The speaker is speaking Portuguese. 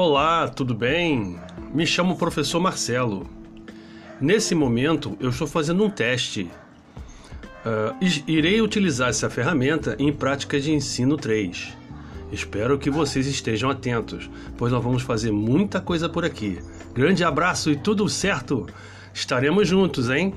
Olá, tudo bem? Me chamo professor Marcelo. Nesse momento, eu estou fazendo um teste. Uh, irei utilizar essa ferramenta em práticas de ensino 3. Espero que vocês estejam atentos, pois nós vamos fazer muita coisa por aqui. Grande abraço e tudo certo! Estaremos juntos, hein?